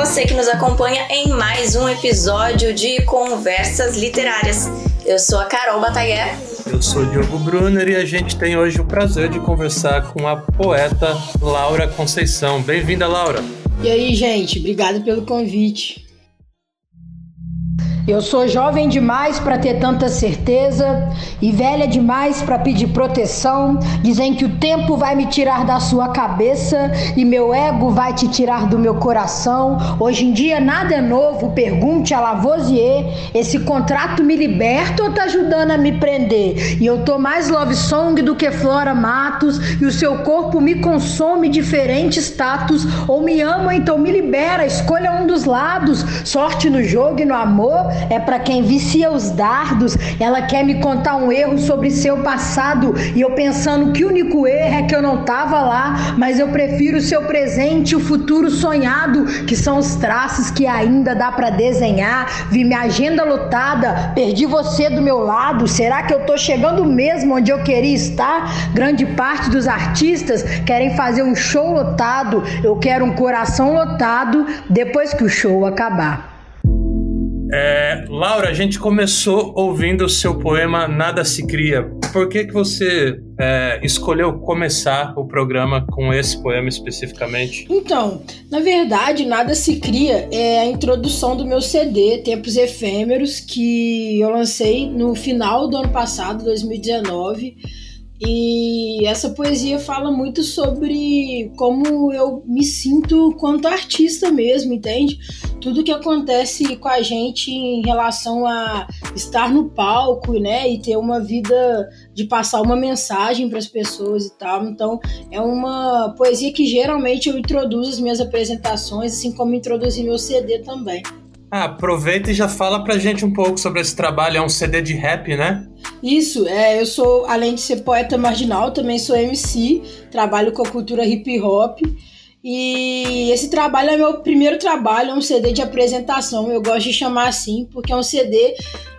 você que nos acompanha em mais um episódio de Conversas Literárias. Eu sou a Carol Bataguer. Eu sou o Diogo Brunner e a gente tem hoje o prazer de conversar com a poeta Laura Conceição. Bem-vinda, Laura. E aí, gente, obrigado pelo convite. Eu sou jovem demais para ter tanta certeza e velha demais para pedir proteção. Dizem que o tempo vai me tirar da sua cabeça e meu ego vai te tirar do meu coração. Hoje em dia nada é novo, pergunte a Lavoisier. Esse contrato me liberta ou tá ajudando a me prender? E eu tô mais love song do que Flora Matos e o seu corpo me consome diferente status. Ou me ama, então me libera, escolha um dos lados. Sorte no jogo e no amor é para quem vicia os dardos. Ela quer me contar um erro sobre seu passado e eu pensando que o único erro é que eu não tava lá, mas eu prefiro o seu presente e o futuro sonhado, que são os traços que ainda dá para desenhar. Vi minha agenda lotada, perdi você do meu lado. Será que eu tô chegando mesmo onde eu queria estar? Grande parte dos artistas querem fazer um show lotado. Eu quero um coração lotado depois que o show acabar. É, Laura, a gente começou ouvindo o seu poema Nada se Cria. Por que, que você é, escolheu começar o programa com esse poema especificamente? Então, na verdade, Nada se Cria é a introdução do meu CD, Tempos Efêmeros, que eu lancei no final do ano passado, 2019 e essa poesia fala muito sobre como eu me sinto quanto artista mesmo, entende? Tudo que acontece com a gente em relação a estar no palco, né, e ter uma vida de passar uma mensagem para as pessoas e tal. Então, é uma poesia que geralmente eu introduzo as minhas apresentações, assim como introduzi meu CD também. Ah, aproveita e já fala pra gente um pouco sobre esse trabalho. É um CD de rap, né? Isso, é, eu sou, além de ser poeta marginal, também sou MC, trabalho com a cultura hip hop. E esse trabalho é meu primeiro trabalho, é um CD de apresentação. Eu gosto de chamar assim, porque é um CD.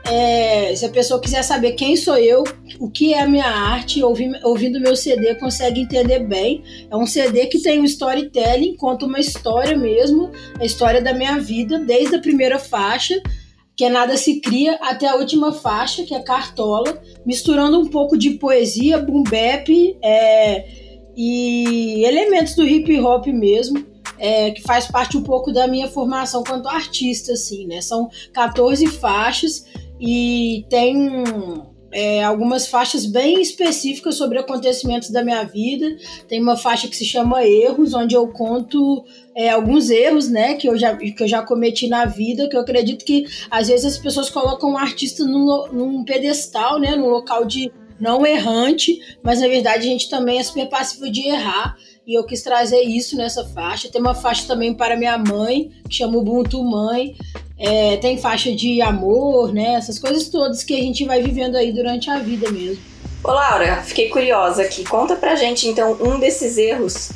É, se a pessoa quiser saber quem sou eu, o que é a minha arte, ouvindo, ouvindo meu CD, consegue entender bem. É um CD que tem um storytelling, conta uma história mesmo, a história da minha vida, desde a primeira faixa, que Nada Se Cria, até a última faixa, que é Cartola, misturando um pouco de poesia, boom bap, é, e elementos do hip hop mesmo, é, que faz parte um pouco da minha formação quanto artista, assim, né? São 14 faixas e tem é, algumas faixas bem específicas sobre acontecimentos da minha vida. Tem uma faixa que se chama Erros, onde eu conto é, alguns erros, né, que eu, já, que eu já cometi na vida, que eu acredito que às vezes as pessoas colocam um artista num, num pedestal, né, num local de não errante, mas na verdade a gente também é super passivo de errar. E eu quis trazer isso nessa faixa. Tem uma faixa também para minha mãe, que chama Ubuntu Mãe. É, tem faixa de amor, né? Essas coisas todas que a gente vai vivendo aí durante a vida mesmo. Ô Laura, fiquei curiosa aqui. Conta pra gente então um desses erros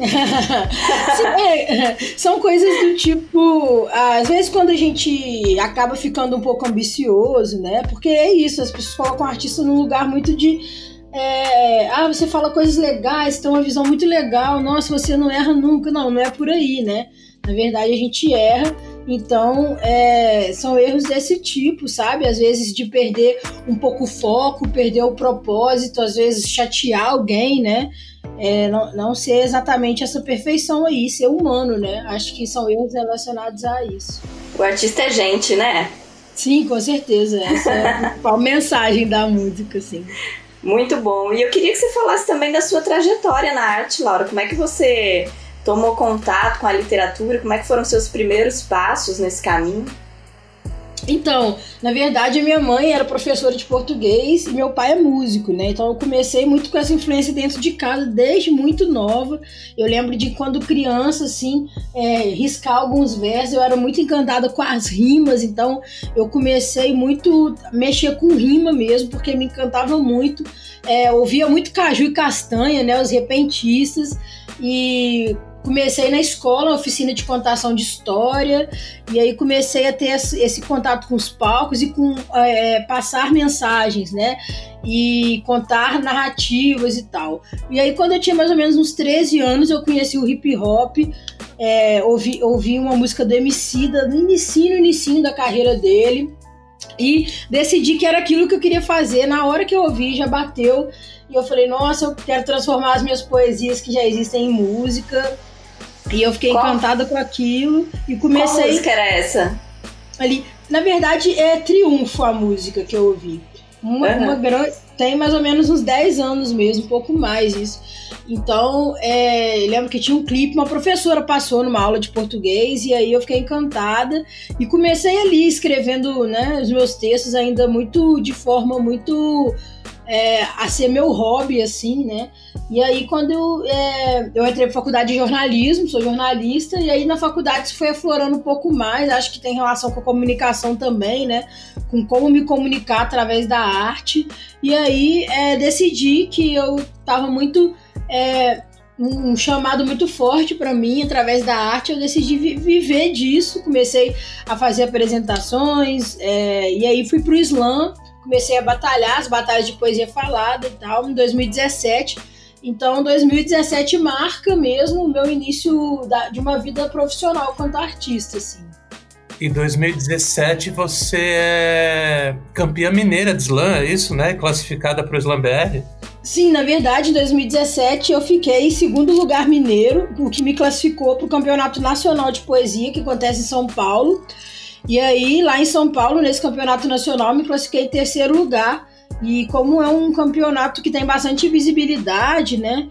é, são coisas do tipo. Às vezes, quando a gente acaba ficando um pouco ambicioso, né? Porque é isso, as pessoas colocam o artista num lugar muito de. É, ah, você fala coisas legais, tem uma visão muito legal, nossa, você não erra nunca. Não, não é por aí, né? Na verdade, a gente erra. Então, é, são erros desse tipo, sabe? Às vezes de perder um pouco o foco, perder o propósito, às vezes chatear alguém, né? É, não, não ser exatamente essa perfeição aí, ser humano, né? Acho que são erros relacionados a isso. O artista é gente, né? Sim, com certeza. Essa é a principal mensagem da música, assim. Muito bom. E eu queria que você falasse também da sua trajetória na arte, Laura. Como é que você tomou contato com a literatura? Como é que foram seus primeiros passos nesse caminho? Então, na verdade, minha mãe era professora de português e meu pai é músico, né? Então eu comecei muito com essa influência dentro de casa desde muito nova. Eu lembro de quando criança, assim, é, riscar alguns versos, eu era muito encantada com as rimas, então eu comecei muito a mexer com rima mesmo, porque me encantava muito. É, ouvia muito Caju e Castanha, né? Os repentistas. E comecei na escola, oficina de contação de história, e aí comecei a ter esse, contato com os palcos e com é, passar mensagens, né? E contar narrativas e tal. E aí, quando eu tinha mais ou menos uns 13 anos, eu conheci o hip hop. é, ouvi, ouvi uma música do Emicida no no início da carreira dele. E decidi que era aquilo que eu queria fazer. Na hora que eu ouvi, já bateu. E eu falei, nossa, eu quero transformar as minhas poesias que já existem em música. E eu fiquei Qual? encantada com aquilo. E comecei. Qual música era essa? Ali. Na verdade, é Triunfo a música que eu ouvi. Uma, uhum. uma grande. Tem mais ou menos uns 10 anos mesmo, um pouco mais isso. Então, é, lembro que tinha um clipe, uma professora passou numa aula de português, e aí eu fiquei encantada e comecei ali escrevendo né, os meus textos ainda muito de forma muito é, a ser meu hobby, assim, né? E aí, quando eu, é, eu entrei para faculdade de jornalismo, sou jornalista, e aí na faculdade isso foi aflorando um pouco mais, acho que tem relação com a comunicação também, né? Com como me comunicar através da arte. E aí é, decidi que eu estava muito. É, um chamado muito forte para mim através da arte. Eu decidi vi viver disso, comecei a fazer apresentações, é, e aí fui para o slam comecei a batalhar as batalhas de poesia falada e tal, em 2017. Então, 2017 marca mesmo o meu início da, de uma vida profissional quanto artista, assim. Em 2017 você é campeã mineira de slam, é isso, né? Classificada para o Slam BR? Sim, na verdade, em 2017 eu fiquei em segundo lugar mineiro, o que me classificou para o Campeonato Nacional de Poesia, que acontece em São Paulo. E aí, lá em São Paulo, nesse campeonato nacional, me classifiquei em terceiro lugar. E como é um campeonato que tem bastante visibilidade, né?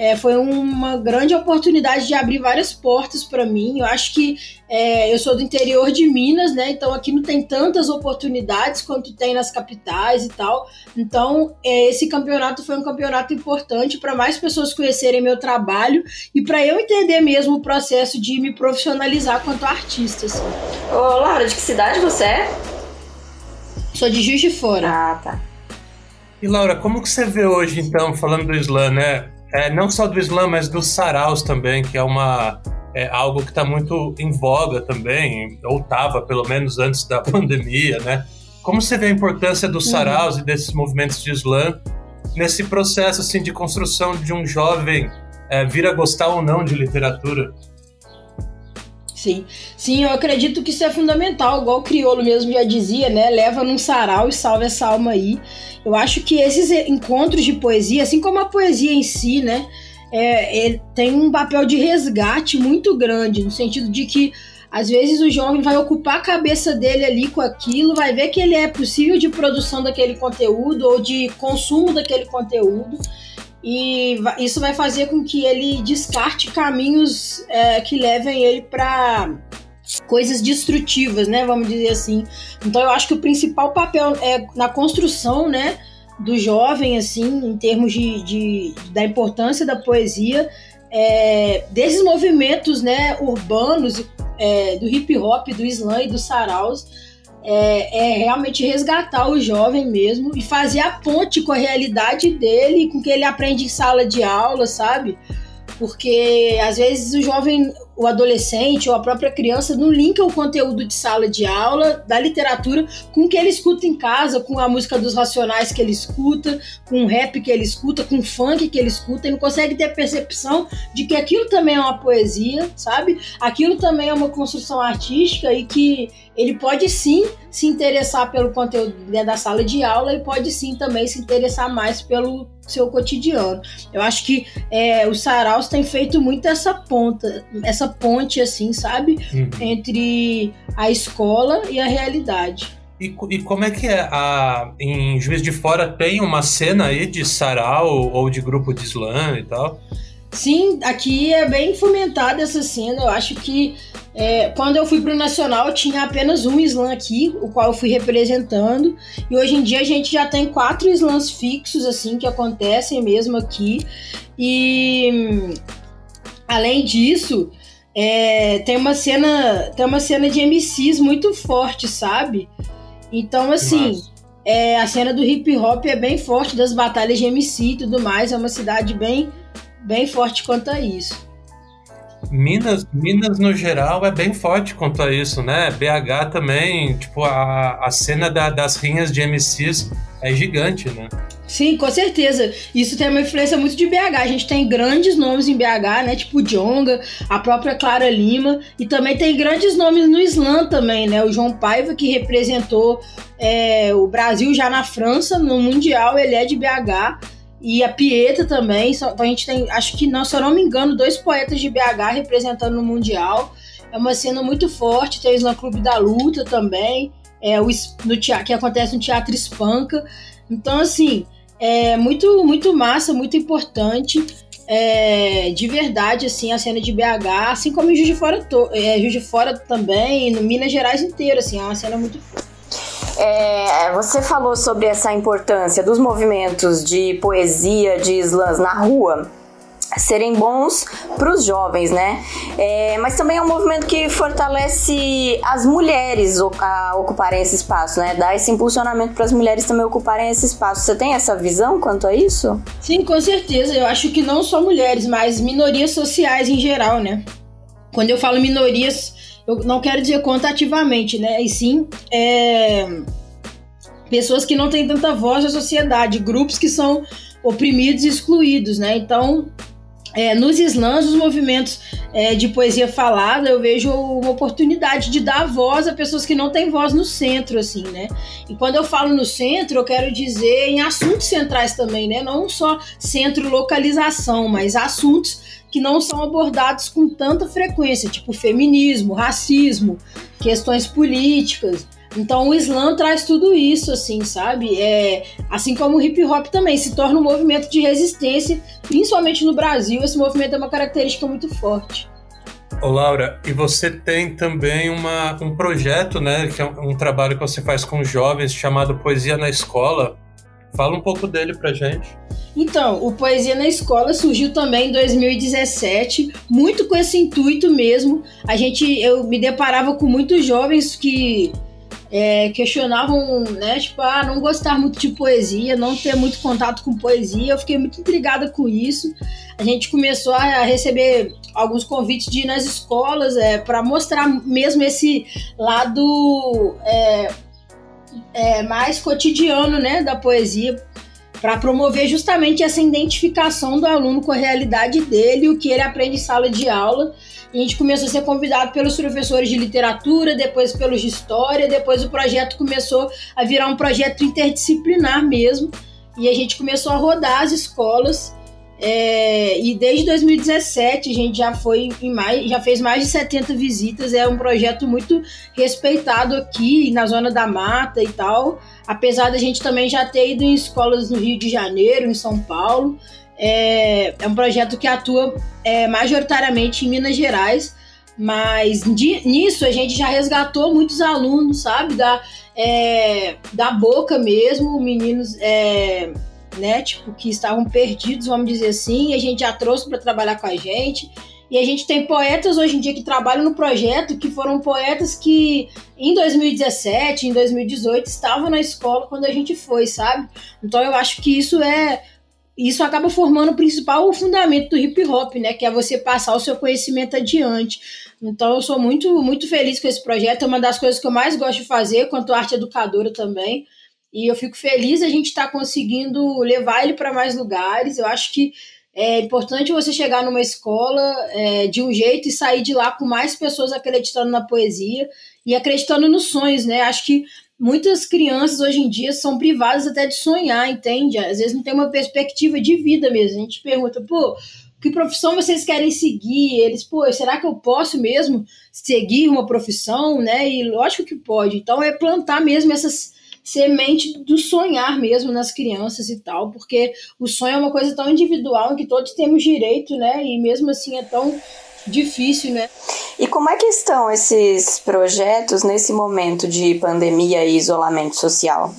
É, foi uma grande oportunidade de abrir várias portas para mim. Eu acho que é, eu sou do interior de Minas, né? Então aqui não tem tantas oportunidades quanto tem nas capitais e tal. Então é, esse campeonato foi um campeonato importante para mais pessoas conhecerem meu trabalho e para eu entender mesmo o processo de me profissionalizar quanto artista. Assim. Ô, Laura, de que cidade você é? Sou de Juiz de Fora. Ah, tá. E Laura, como que você vê hoje, então, falando do slam, né? É, não só do Islã, mas dos saraus também, que é uma é algo que está muito em voga também, ou estava pelo menos antes da pandemia, né? Como você vê a importância dos uhum. saraus e desses movimentos de Islã nesse processo assim de construção de um jovem é, vir a gostar ou não de literatura? Sim, sim, eu acredito que isso é fundamental, igual o Criolo mesmo já dizia, né? Leva num sarau e salve essa alma aí. Eu acho que esses encontros de poesia, assim como a poesia em si, né? É, é, tem um papel de resgate muito grande, no sentido de que às vezes o jovem vai ocupar a cabeça dele ali com aquilo, vai ver que ele é possível de produção daquele conteúdo ou de consumo daquele conteúdo e isso vai fazer com que ele descarte caminhos é, que levem ele para coisas destrutivas, né? Vamos dizer assim. Então eu acho que o principal papel é na construção, né? Do jovem, assim, em termos de, de da importância da poesia, é, desses movimentos, né? Urbanos, é, do hip hop, do slam e dos saraus é, é, realmente resgatar o jovem mesmo e fazer a ponte com a realidade dele, com o que ele aprende em sala de aula, sabe? Porque às vezes o jovem o adolescente ou a própria criança não linka o conteúdo de sala de aula, da literatura, com o que ele escuta em casa, com a música dos Racionais que ele escuta, com o rap que ele escuta, com o funk que ele escuta, e não consegue ter a percepção de que aquilo também é uma poesia, sabe? Aquilo também é uma construção artística e que ele pode sim se interessar pelo conteúdo da sala de aula e pode sim também se interessar mais pelo seu cotidiano. Eu acho que é, os saraus têm feito muito essa ponta, essa ponte, assim, sabe? Uhum. Entre a escola e a realidade. E, e, como é que é? A, em Juiz de Fora tem uma cena aí de sarau ou de grupo de slam e tal? Sim, aqui é bem fomentada essa cena. Eu acho que é, quando eu fui para o Nacional tinha apenas um slam aqui, o qual eu fui representando. E hoje em dia a gente já tem quatro slams fixos, assim, que acontecem mesmo aqui. E além disso, é, tem uma cena tem uma cena de MCs muito forte, sabe? Então, assim, é, a cena do hip hop é bem forte, das batalhas de MC e tudo mais. É uma cidade bem bem forte quanto a isso. Minas, Minas no geral é bem forte quanto a isso, né? BH também, tipo, a, a cena da, das rinhas de MCs é gigante, né? Sim, com certeza. Isso tem uma influência muito de BH. A gente tem grandes nomes em BH, né? Tipo Jonga, a própria Clara Lima. E também tem grandes nomes no Islã também, né? O João Paiva, que representou é, o Brasil já na França, no Mundial, ele é de BH. E a Pieta também. Então a gente tem, acho que não, se eu não me engano, dois poetas de BH representando no Mundial. É uma cena muito forte. Tem o Islã Clube da Luta também é, o, no teatro, que acontece no Teatro Espanca. Então, assim, é muito, muito massa, muito importante. É, de verdade, assim, a cena de BH, assim como em Juiz de Fora, to, é, Juiz de Fora também, no Minas Gerais inteiro, assim, é uma cena muito é, você falou sobre essa importância dos movimentos de poesia, de slams na rua serem bons para os jovens, né? É, mas também é um movimento que fortalece as mulheres a ocuparem esse espaço, né? Dá esse impulsionamento para as mulheres também ocuparem esse espaço. Você tem essa visão quanto a isso? Sim, com certeza. Eu acho que não só mulheres, mas minorias sociais em geral, né? Quando eu falo minorias, eu não quero dizer quantitativamente, né? E sim, é... pessoas que não têm tanta voz na sociedade, grupos que são oprimidos e excluídos, né? Então, é, nos slams, os movimentos é, de poesia falada, eu vejo uma oportunidade de dar voz a pessoas que não têm voz no centro, assim, né? E quando eu falo no centro, eu quero dizer em assuntos centrais também, né? Não só centro-localização, mas assuntos que não são abordados com tanta frequência, tipo feminismo, racismo, questões políticas. Então o slam traz tudo isso, assim, sabe? É, assim como o hip hop também se torna um movimento de resistência, principalmente no Brasil, esse movimento é uma característica muito forte. Ô Laura, e você tem também uma, um projeto, né, que é um, um trabalho que você faz com jovens chamado Poesia na Escola. Fala um pouco dele pra gente. Então, o Poesia na Escola surgiu também em 2017, muito com esse intuito mesmo. A gente, eu me deparava com muitos jovens que é, questionavam, né, tipo, ah, não gostar muito de poesia, não ter muito contato com poesia. Eu fiquei muito intrigada com isso. A gente começou a receber alguns convites de ir nas escolas é, para mostrar mesmo esse lado é, é, mais cotidiano, né, da poesia, para promover justamente essa identificação do aluno com a realidade dele, o que ele aprende em sala de aula a gente começou a ser convidado pelos professores de literatura, depois pelos de história, depois o projeto começou a virar um projeto interdisciplinar mesmo. E a gente começou a rodar as escolas. É, e desde 2017 a gente já foi mais, já fez mais de 70 visitas. É um projeto muito respeitado aqui na zona da mata e tal. Apesar da gente também já ter ido em escolas no Rio de Janeiro, em São Paulo é, é um projeto que atua é, majoritariamente em Minas Gerais, mas nisso a gente já resgatou muitos alunos, sabe? Da, é, da boca mesmo, meninos é, né, tipo, que estavam perdidos, vamos dizer assim, e a gente já trouxe para trabalhar com a gente. E a gente tem poetas hoje em dia que trabalham no projeto, que foram poetas que em 2017, em 2018 estavam na escola quando a gente foi, sabe? Então eu acho que isso é isso acaba formando o principal fundamento do hip hop, né? Que é você passar o seu conhecimento adiante. Então eu sou muito, muito feliz com esse projeto. É uma das coisas que eu mais gosto de fazer, quanto arte educadora também. E eu fico feliz a gente estar tá conseguindo levar ele para mais lugares. Eu acho que é importante você chegar numa escola é, de um jeito e sair de lá com mais pessoas acreditando na poesia e acreditando nos sonhos, né? Acho que muitas crianças hoje em dia são privadas até de sonhar, entende? Às vezes não tem uma perspectiva de vida mesmo. A gente pergunta, pô, que profissão vocês querem seguir? Eles, pô, será que eu posso mesmo seguir uma profissão, né? E lógico que pode. Então é plantar mesmo essas semente do sonhar mesmo nas crianças e tal, porque o sonho é uma coisa tão individual que todos temos direito, né? E mesmo assim é tão difícil, né? E como é que estão esses projetos nesse momento de pandemia e isolamento social?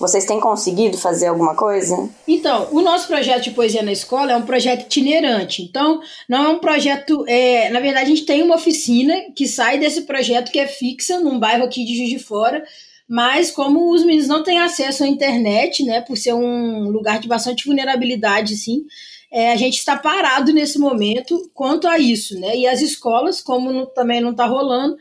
Vocês têm conseguido fazer alguma coisa? Então, o nosso projeto de poesia na escola é um projeto itinerante. Então, não é um projeto. É, na verdade, a gente tem uma oficina que sai desse projeto que é fixa num bairro aqui de Juiz de Fora. Mas, como os meninos não têm acesso à internet, né, por ser um lugar de bastante vulnerabilidade, assim, é, a gente está parado nesse momento quanto a isso, né? E as escolas, como também não está rolando,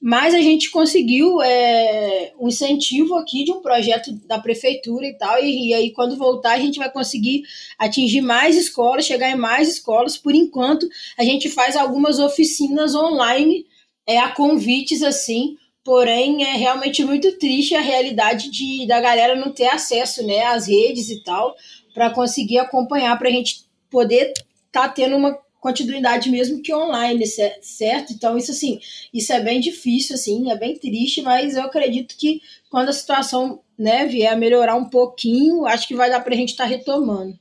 mas a gente conseguiu é, um incentivo aqui de um projeto da prefeitura e tal, e, e, aí quando voltar a gente vai conseguir atingir mais escolas, chegar em mais escolas. Por enquanto, a gente faz algumas oficinas online, é, a convites assim, porém é realmente muito triste a realidade de da galera não ter acesso né, às redes e tal, para conseguir acompanhar, para a gente poder estar tá tendo uma continuidade mesmo que online, certo? Então isso assim, isso é bem difícil assim, é bem triste, mas eu acredito que quando a situação, né, vier a melhorar um pouquinho, acho que vai dar para a gente estar tá retomando.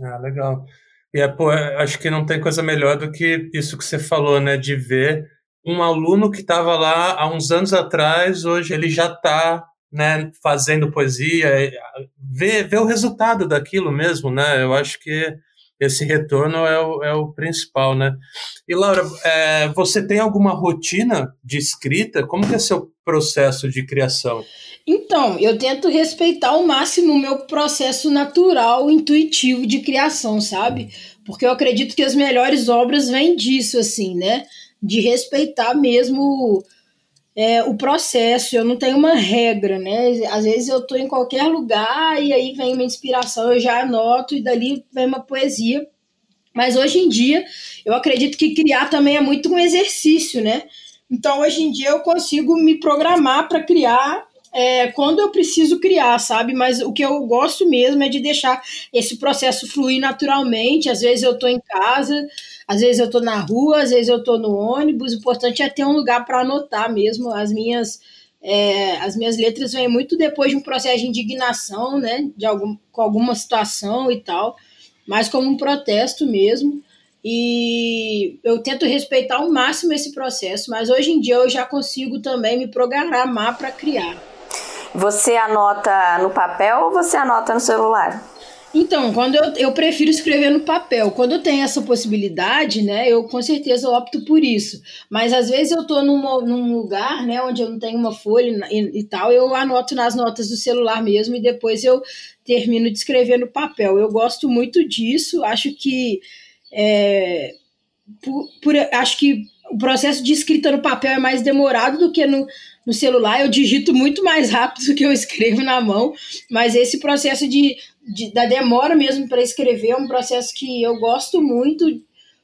Ah, legal. E é, pô, é, acho que não tem coisa melhor do que isso que você falou, né, de ver um aluno que estava lá há uns anos atrás, hoje ele já está né, fazendo poesia, ver, ver o resultado daquilo mesmo, né? Eu acho que esse retorno é o, é o principal, né? E Laura, é, você tem alguma rotina de escrita? Como que é seu processo de criação? Então, eu tento respeitar ao máximo o meu processo natural, intuitivo de criação, sabe? Porque eu acredito que as melhores obras vêm disso, assim, né? De respeitar mesmo é, o processo, eu não tenho uma regra, né? Às vezes eu estou em qualquer lugar e aí vem uma inspiração, eu já anoto e dali vem uma poesia. Mas hoje em dia, eu acredito que criar também é muito um exercício, né? Então, hoje em dia, eu consigo me programar para criar é, quando eu preciso criar, sabe? Mas o que eu gosto mesmo é de deixar esse processo fluir naturalmente. Às vezes eu estou em casa, às vezes eu estou na rua, às vezes eu estou no ônibus. O importante é ter um lugar para anotar mesmo as minhas. É, as minhas letras vêm muito depois de um processo de indignação, né? De algum, com alguma situação e tal, mas como um protesto mesmo. E eu tento respeitar ao máximo esse processo, mas hoje em dia eu já consigo também me programar para criar. Você anota no papel ou você anota no celular? Então, quando eu, eu prefiro escrever no papel. Quando eu tenho essa possibilidade, né, eu com certeza opto por isso. Mas às vezes eu estou num, num lugar, né, onde eu não tenho uma folha e, e, tal, eu anoto nas notas do celular mesmo e depois eu termino de escrever no papel. Eu gosto muito disso, acho que é, por, por, acho que o processo de escrita no papel é mais demorado do que no, no celular. Eu digito muito mais rápido do que eu escrevo na mão, mas esse processo de, de da demora mesmo para escrever é um processo que eu gosto muito,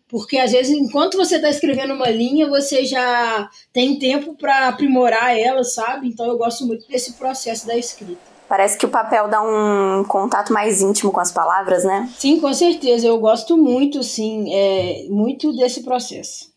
porque às vezes, enquanto você está escrevendo uma linha, você já tem tempo para aprimorar ela, sabe? Então eu gosto muito desse processo da escrita. Parece que o papel dá um contato mais íntimo com as palavras, né? Sim, com certeza. Eu gosto muito, sim, é, muito desse processo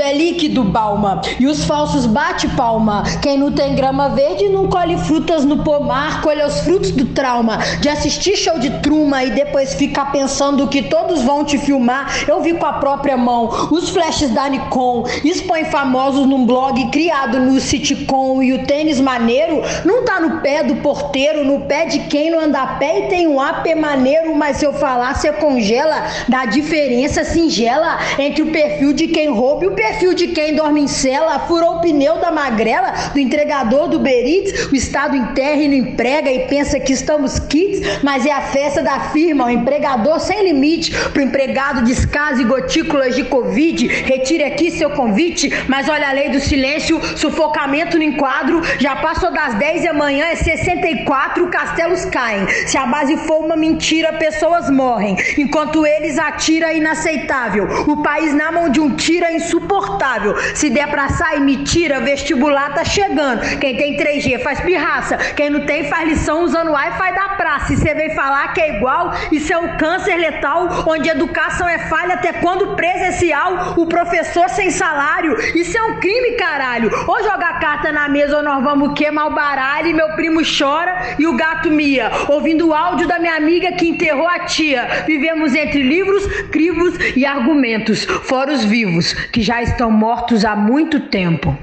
é líquido, Balma, e os falsos bate palma. Quem não tem grama verde não colhe frutas no pomar, colhe os frutos do trauma. De assistir show de truma e depois ficar pensando que todos vão te filmar. Eu vi com a própria mão. Os flashes da Nikon, expõe famosos num blog criado no sitcom. E o tênis maneiro não tá no pé do porteiro, no pé de quem não anda a pé e tem um AP maneiro, mas se eu falar você congela? Da diferença singela entre o perfil de quem rouba e o perfil perfil de quem dorme em cela, furou o pneu da magrela, do entregador do Beritz, o Estado enterra e não emprega e pensa que estamos kits, mas é a festa da firma, o empregador sem limite, pro empregado descase gotículas de Covid, retire aqui seu convite, mas olha a lei do silêncio, sufocamento no enquadro, já passou das 10 e amanhã é 64, castelos caem, se a base for uma mentira, pessoas morrem, enquanto eles atira inaceitável, o país na mão de um tira insuportável, insuportável. Se der pra sair, me tira, vestibular tá chegando. Quem tem 3G faz pirraça. Quem não tem faz lição usando Wi-Fi da praça. E você vem falar que é igual, isso é um câncer letal, onde educação é falha até quando presencial, o professor sem salário. Isso é um crime, caralho. Ou jogar carta na mesa ou nós vamos queimar o baralho e meu primo chora e o gato mia. Ouvindo o áudio da minha amiga que enterrou a tia. Vivemos entre livros, crivos e argumentos, fora os vivos, que já estão mortos há muito tempo.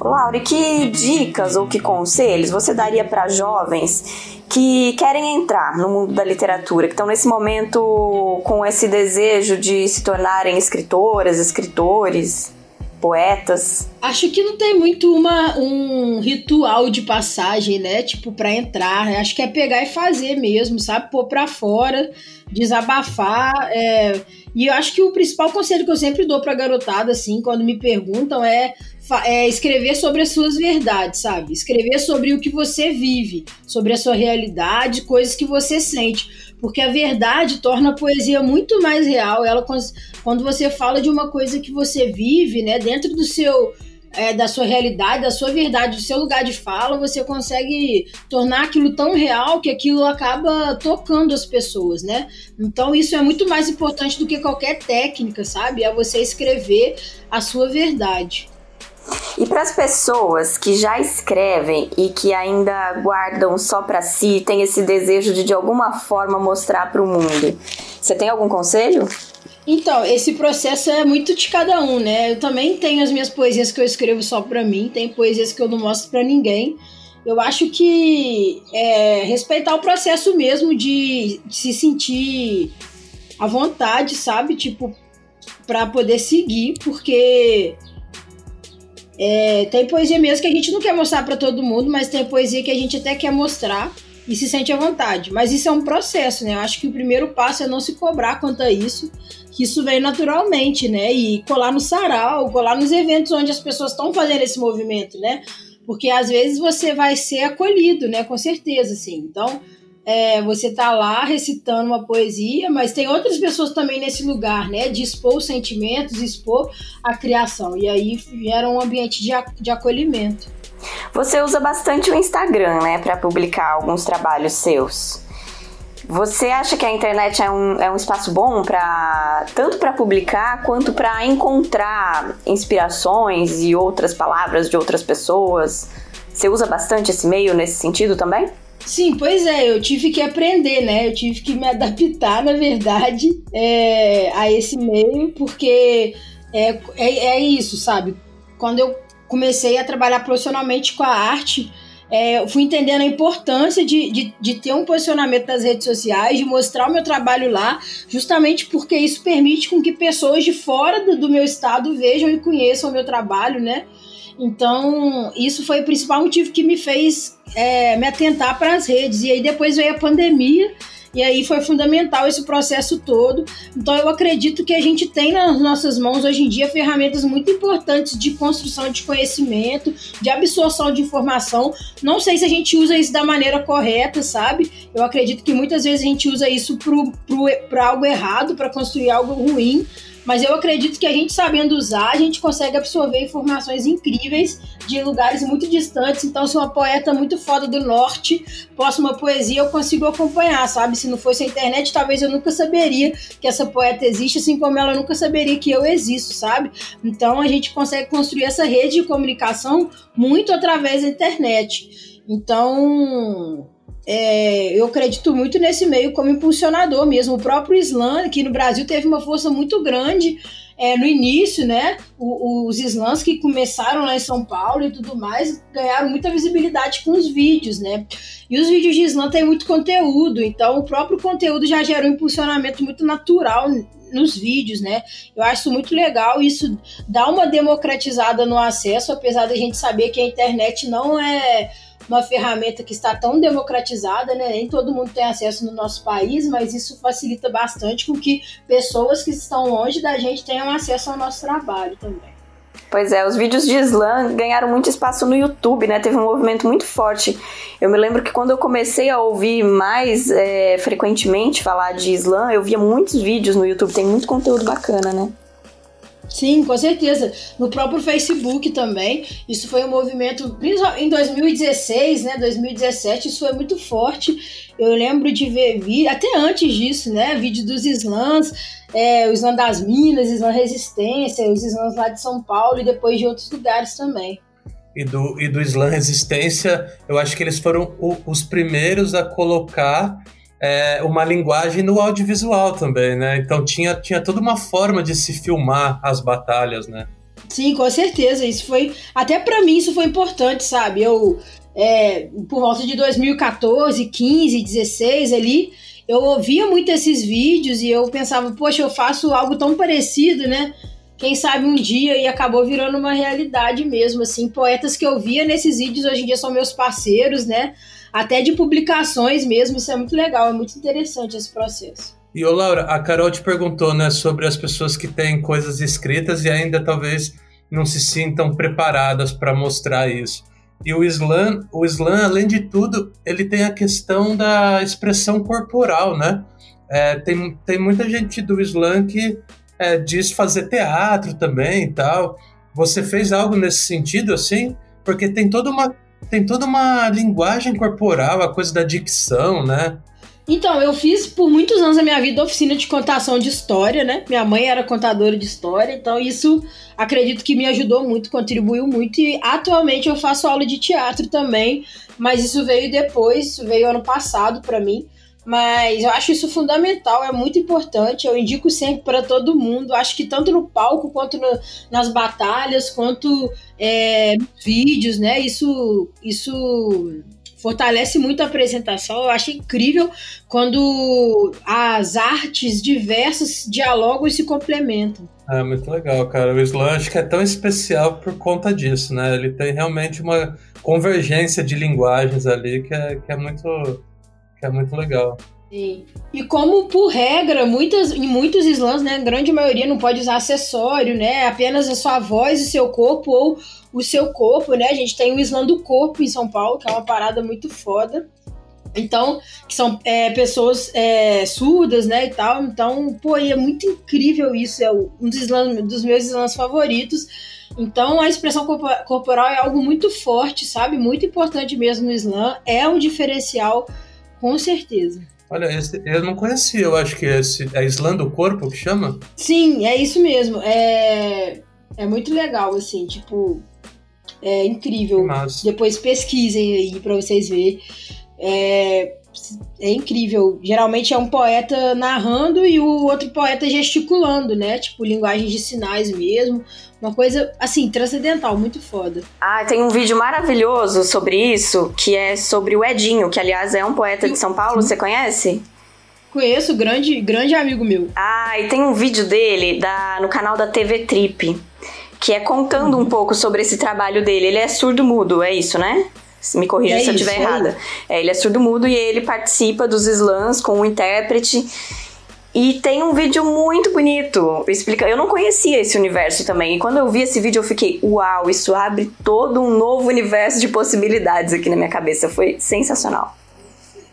Laura, que dicas ou que conselhos você daria para jovens que querem entrar no mundo da literatura, que estão nesse momento com esse desejo de se tornarem escritoras, escritores? Poetas? Acho que não tem muito uma, um ritual de passagem, né? Tipo, para entrar. Acho que é pegar e fazer mesmo, sabe? Pôr pra fora, desabafar. É... E eu acho que o principal conselho que eu sempre dou pra garotada, assim, quando me perguntam, é é escrever sobre as suas verdades, sabe? Escrever sobre o que você vive, sobre a sua realidade, coisas que você sente. Porque a verdade torna a poesia muito mais real. Ela, quando você fala de uma coisa que você vive, né, dentro do seu. É, da sua realidade, da sua verdade, do seu lugar de fala, você consegue tornar aquilo tão real que aquilo acaba tocando as pessoas, né? Então isso é muito mais importante do que qualquer técnica, sabe? É você escrever a sua verdade. E para as pessoas que já escrevem e que ainda guardam só para si, tem esse desejo de de alguma forma mostrar para o mundo, você tem algum conselho? Então, esse processo é muito de cada um, né? Eu também tenho as minhas poesias que eu escrevo só para mim, tem poesias que eu não mostro para ninguém. Eu acho que é respeitar o processo mesmo de, de se sentir à vontade, sabe? Tipo, para poder seguir, porque é, tem poesia mesmo que a gente não quer mostrar para todo mundo, mas tem poesia que a gente até quer mostrar e se sente à vontade. Mas isso é um processo, né? Eu acho que o primeiro passo é não se cobrar quanto a isso, que isso vem naturalmente, né? E colar no sarau, colar nos eventos onde as pessoas estão fazendo esse movimento, né? Porque às vezes você vai ser acolhido, né? Com certeza, assim. Então, é, você tá lá recitando uma poesia, mas tem outras pessoas também nesse lugar, né? De expor os sentimentos, expor a criação. E aí era um ambiente de, de acolhimento. Você usa bastante o Instagram, né, para publicar alguns trabalhos seus. Você acha que a internet é um, é um espaço bom para tanto para publicar quanto para encontrar inspirações e outras palavras de outras pessoas? Você usa bastante esse meio nesse sentido também? Sim, pois é, eu tive que aprender, né? Eu tive que me adaptar, na verdade, é, a esse meio, porque é, é, é, isso, sabe? Quando eu comecei a trabalhar profissionalmente com a arte, é, eu fui entendendo a importância de, de, de, ter um posicionamento nas redes sociais, de mostrar o meu trabalho lá, justamente porque isso permite com que pessoas de fora do, do meu estado vejam e conheçam o meu trabalho, né? Então, isso foi o principal motivo que me fez é, me atentar para as redes. E aí depois veio a pandemia, e aí foi fundamental esse processo todo. Então eu acredito que a gente tem nas nossas mãos hoje em dia ferramentas muito importantes de construção de conhecimento, de absorção de informação. Não sei se a gente usa isso da maneira correta, sabe? Eu acredito que muitas vezes a gente usa isso para algo errado, para construir algo ruim. Mas eu acredito que a gente sabendo usar, a gente consegue absorver informações incríveis de lugares muito distantes. Então, se uma poeta muito foda do norte posta uma poesia, eu consigo acompanhar, sabe? Se não fosse a internet, talvez eu nunca saberia que essa poeta existe, assim como ela nunca saberia que eu existo, sabe? Então, a gente consegue construir essa rede de comunicação muito através da internet. Então, é, eu acredito muito nesse meio como impulsionador mesmo. O próprio Islã, que no Brasil teve uma força muito grande é, no início, né? O, os slams que começaram lá em São Paulo e tudo mais ganharam muita visibilidade com os vídeos, né? E os vídeos de slam têm muito conteúdo, então o próprio conteúdo já gera um impulsionamento muito natural nos vídeos, né? Eu acho muito legal, isso dá uma democratizada no acesso, apesar da gente saber que a internet não é uma ferramenta que está tão democratizada, né? Nem todo mundo tem acesso no nosso país, mas isso facilita bastante com que pessoas que estão longe da gente tenham acesso ao nosso trabalho também. Pois é, os vídeos de slam ganharam muito espaço no YouTube, né? Teve um movimento muito forte. Eu me lembro que quando eu comecei a ouvir mais é, frequentemente falar de slam, eu via muitos vídeos no YouTube, tem muito conteúdo bacana, né? Sim, com certeza. No próprio Facebook também. Isso foi um movimento, em 2016, né? 2017, isso foi muito forte. Eu lembro de ver vídeo, até antes disso, né? Vídeo dos slams, é, o slam das Minas, slam Resistência, os slams lá de São Paulo e depois de outros lugares também. E do, e do Slam Resistência, eu acho que eles foram o, os primeiros a colocar é, uma linguagem no audiovisual também, né? Então tinha, tinha toda uma forma de se filmar as batalhas, né? Sim, com certeza. Isso foi. Até para mim isso foi importante, sabe? Eu. É, por volta de 2014, 15, 16 ali, eu ouvia muito esses vídeos e eu pensava, poxa, eu faço algo tão parecido, né? quem sabe um dia e acabou virando uma realidade mesmo, assim, poetas que eu via nesses vídeos hoje em dia são meus parceiros, né? Até de publicações mesmo, isso é muito legal, é muito interessante esse processo. E ô Laura, a Carol te perguntou, né, sobre as pessoas que têm coisas escritas e ainda talvez não se sintam preparadas para mostrar isso. E o slam, o slam, além de tudo, ele tem a questão da expressão corporal, né? É, tem, tem muita gente do slam que é, diz fazer teatro também e tal. Você fez algo nesse sentido, assim? Porque tem toda uma, tem toda uma linguagem corporal, a coisa da dicção, né? Então, eu fiz por muitos anos da minha vida oficina de contação de história, né? Minha mãe era contadora de história, então isso acredito que me ajudou muito, contribuiu muito. E atualmente eu faço aula de teatro também, mas isso veio depois, veio ano passado para mim. Mas eu acho isso fundamental, é muito importante. Eu indico sempre para todo mundo. Acho que tanto no palco quanto no, nas batalhas, quanto é, vídeos, né? Isso, isso fortalece muito a apresentação. Eu acho incrível quando as artes diversas dialogam e se complementam. É muito legal, cara. O Slam acho que é tão especial por conta disso, né? Ele tem realmente uma convergência de linguagens ali que é, que é muito é muito legal. Sim. E como por regra, muitas, em muitos slams, né, a grande maioria não pode usar acessório, né? Apenas a sua voz e seu corpo ou o seu corpo, né? A gente tem o slam do corpo em São Paulo, que é uma parada muito foda. Então, que são é, pessoas é, surdas, né, e tal. Então, pô, é muito incrível isso. É um dos, slams, dos meus slams favoritos. Então, a expressão corporal é algo muito forte, sabe? Muito importante mesmo no slam. É um diferencial com certeza. Olha, esse, eu não conhecia, eu acho que esse é Slam do Corpo que chama? Sim, é isso mesmo. É, é muito legal, assim, tipo, é incrível. Depois pesquisem aí para vocês verem. É, é incrível. Geralmente é um poeta narrando e o outro poeta gesticulando, né? Tipo, linguagem de sinais mesmo. Uma coisa, assim, transcendental, muito foda. Ah, tem um vídeo maravilhoso sobre isso, que é sobre o Edinho, que aliás é um poeta de São Paulo, você conhece? Conheço, grande, grande amigo meu. Ah, e tem um vídeo dele da, no canal da TV Trip, que é contando uhum. um pouco sobre esse trabalho dele. Ele é surdo-mudo, é isso, né? Me corrija é se eu estiver é errada. É, ele é surdo-mudo e ele participa dos slams com um intérprete. E tem um vídeo muito bonito. Explica, eu não conhecia esse universo também. E quando eu vi esse vídeo, eu fiquei, uau, isso abre todo um novo universo de possibilidades aqui na minha cabeça. Foi sensacional.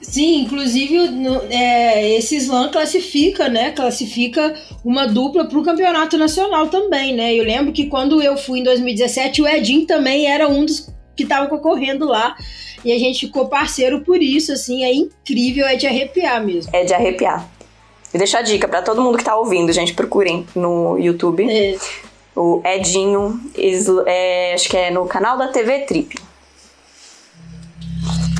Sim, inclusive no, é, esse slam classifica, né? Classifica uma dupla para o campeonato nacional também, né? Eu lembro que quando eu fui em 2017, o Edinho também era um dos que estavam concorrendo lá. E a gente ficou parceiro por isso, assim, é incrível, é de arrepiar mesmo. É de arrepiar. E deixa a dica para todo mundo que tá ouvindo, gente, procurem no YouTube. É. O Edinho, é, acho que é no canal da TV Trip.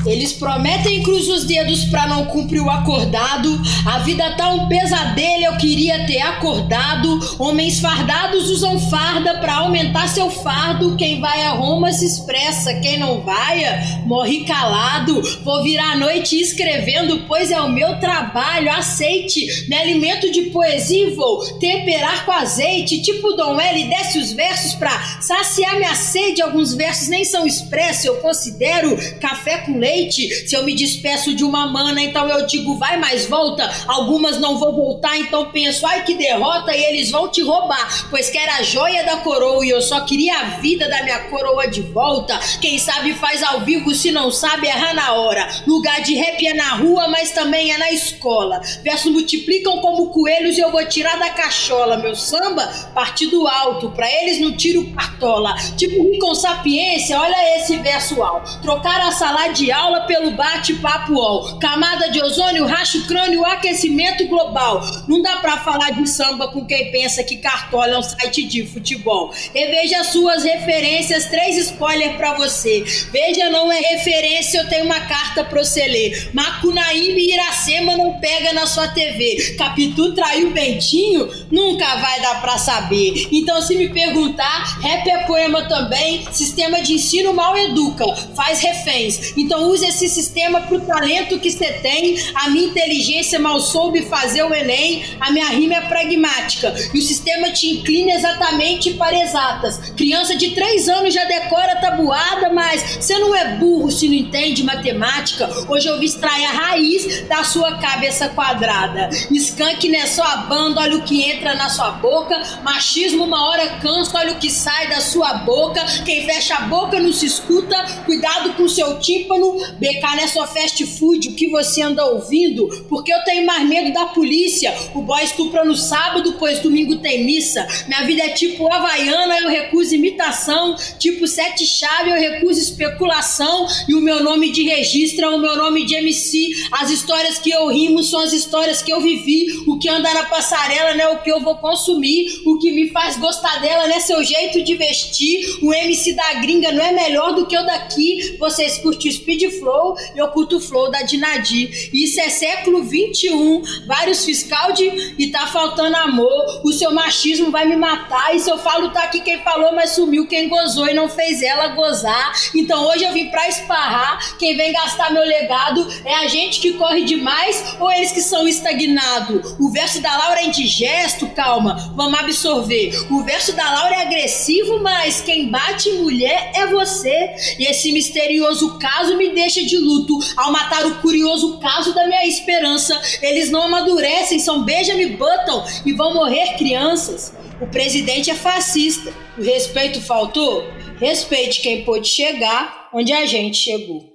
Eles prometem cruzam os dedos pra não cumprir o acordado. A vida tá um pesadelo, eu queria ter acordado. Homens fardados usam farda pra aumentar seu fardo. Quem vai a Roma se expressa, quem não vai morre calado. Vou virar a noite escrevendo, pois é o meu trabalho. Aceite, me alimento de poesia e vou temperar com azeite. Tipo Dom L, desce os versos pra saciar minha sede. Alguns versos nem são expressos, eu considero café com leite leite. Se eu me despeço de uma mana, então eu digo vai, mas volta. Algumas não vou voltar, então penso ai que derrota e eles vão te roubar, pois quer a joia da coroa e eu só queria a vida da minha coroa de volta. Quem sabe faz ao vivo, se não sabe erra na hora. Lugar de rap é na rua, mas também é na escola. Versos multiplicam como coelhos e eu vou tirar da cachola. Meu samba, partido alto, pra eles não tiro cartola. Tipo com sapiência, olha esse verso alto. Trocar a sala de aula pelo bate-papo UOL. Camada de ozônio, racho crânio, aquecimento global. Não dá pra falar de samba com quem pensa que Cartola é um site de futebol. Reveja suas referências, três spoilers pra você. Veja, não é referência, eu tenho uma carta pra você ler. Macunaíma e Iracema não pega na sua TV. Capitu traiu Bentinho? Nunca vai dar pra saber. Então, se me perguntar, rap é poema também. Sistema de ensino mal educa, faz reféns. Então, use esse sistema pro talento que você tem. A minha inteligência mal soube fazer o Enem. A minha rima é pragmática. E o sistema te inclina exatamente para exatas. Criança de 3 anos já decora tabuada, mas você não é burro se não entende matemática. Hoje eu vi extrair a raiz da sua cabeça quadrada. Skunk não é só a banda, olha o que entra na sua boca. Machismo uma hora cansa, olha o que sai da sua boca. Quem fecha a boca não se escuta. Cuidado com o seu tímpano. BK não é só fast food, o que você anda ouvindo. Porque eu tenho mais medo da polícia. O boy estupra no sábado, pois domingo tem missa. Minha vida é tipo Havaiana, eu recuso imitação. Tipo sete chave, eu recuso especulação. E o meu nome de registro é o meu nome de MC. As histórias que eu rimo são as histórias que eu vivi. O que anda na passarela não é o que eu vou consumir. O que me faz gostar dela não é seu jeito de vestir. O MC da gringa não é melhor do que o daqui. Vocês curtem o speed flow, eu curto o flow da Dinadi. Isso é século 21. Vários fiscal de e tá faltando amor. O seu machismo vai me matar. E se eu falo, tá aqui quem falou, mas sumiu quem gozou e não fez ela gozar. Então hoje eu vim pra esparrar. Quem vem gastar meu legado é a gente que corre demais ou eles que são estagnados? O verso da Laura é indigesto, calma, vamos absorver. O verso da Laura é agressivo, mas quem bate mulher é você. E esse misterioso caso me deixa de luto ao matar o curioso caso da minha esperança. Eles não amadurecem, são Benjamin Button e vão morrer crianças. O presidente é fascista. O respeito faltou? Respeite quem pôde chegar onde a gente chegou.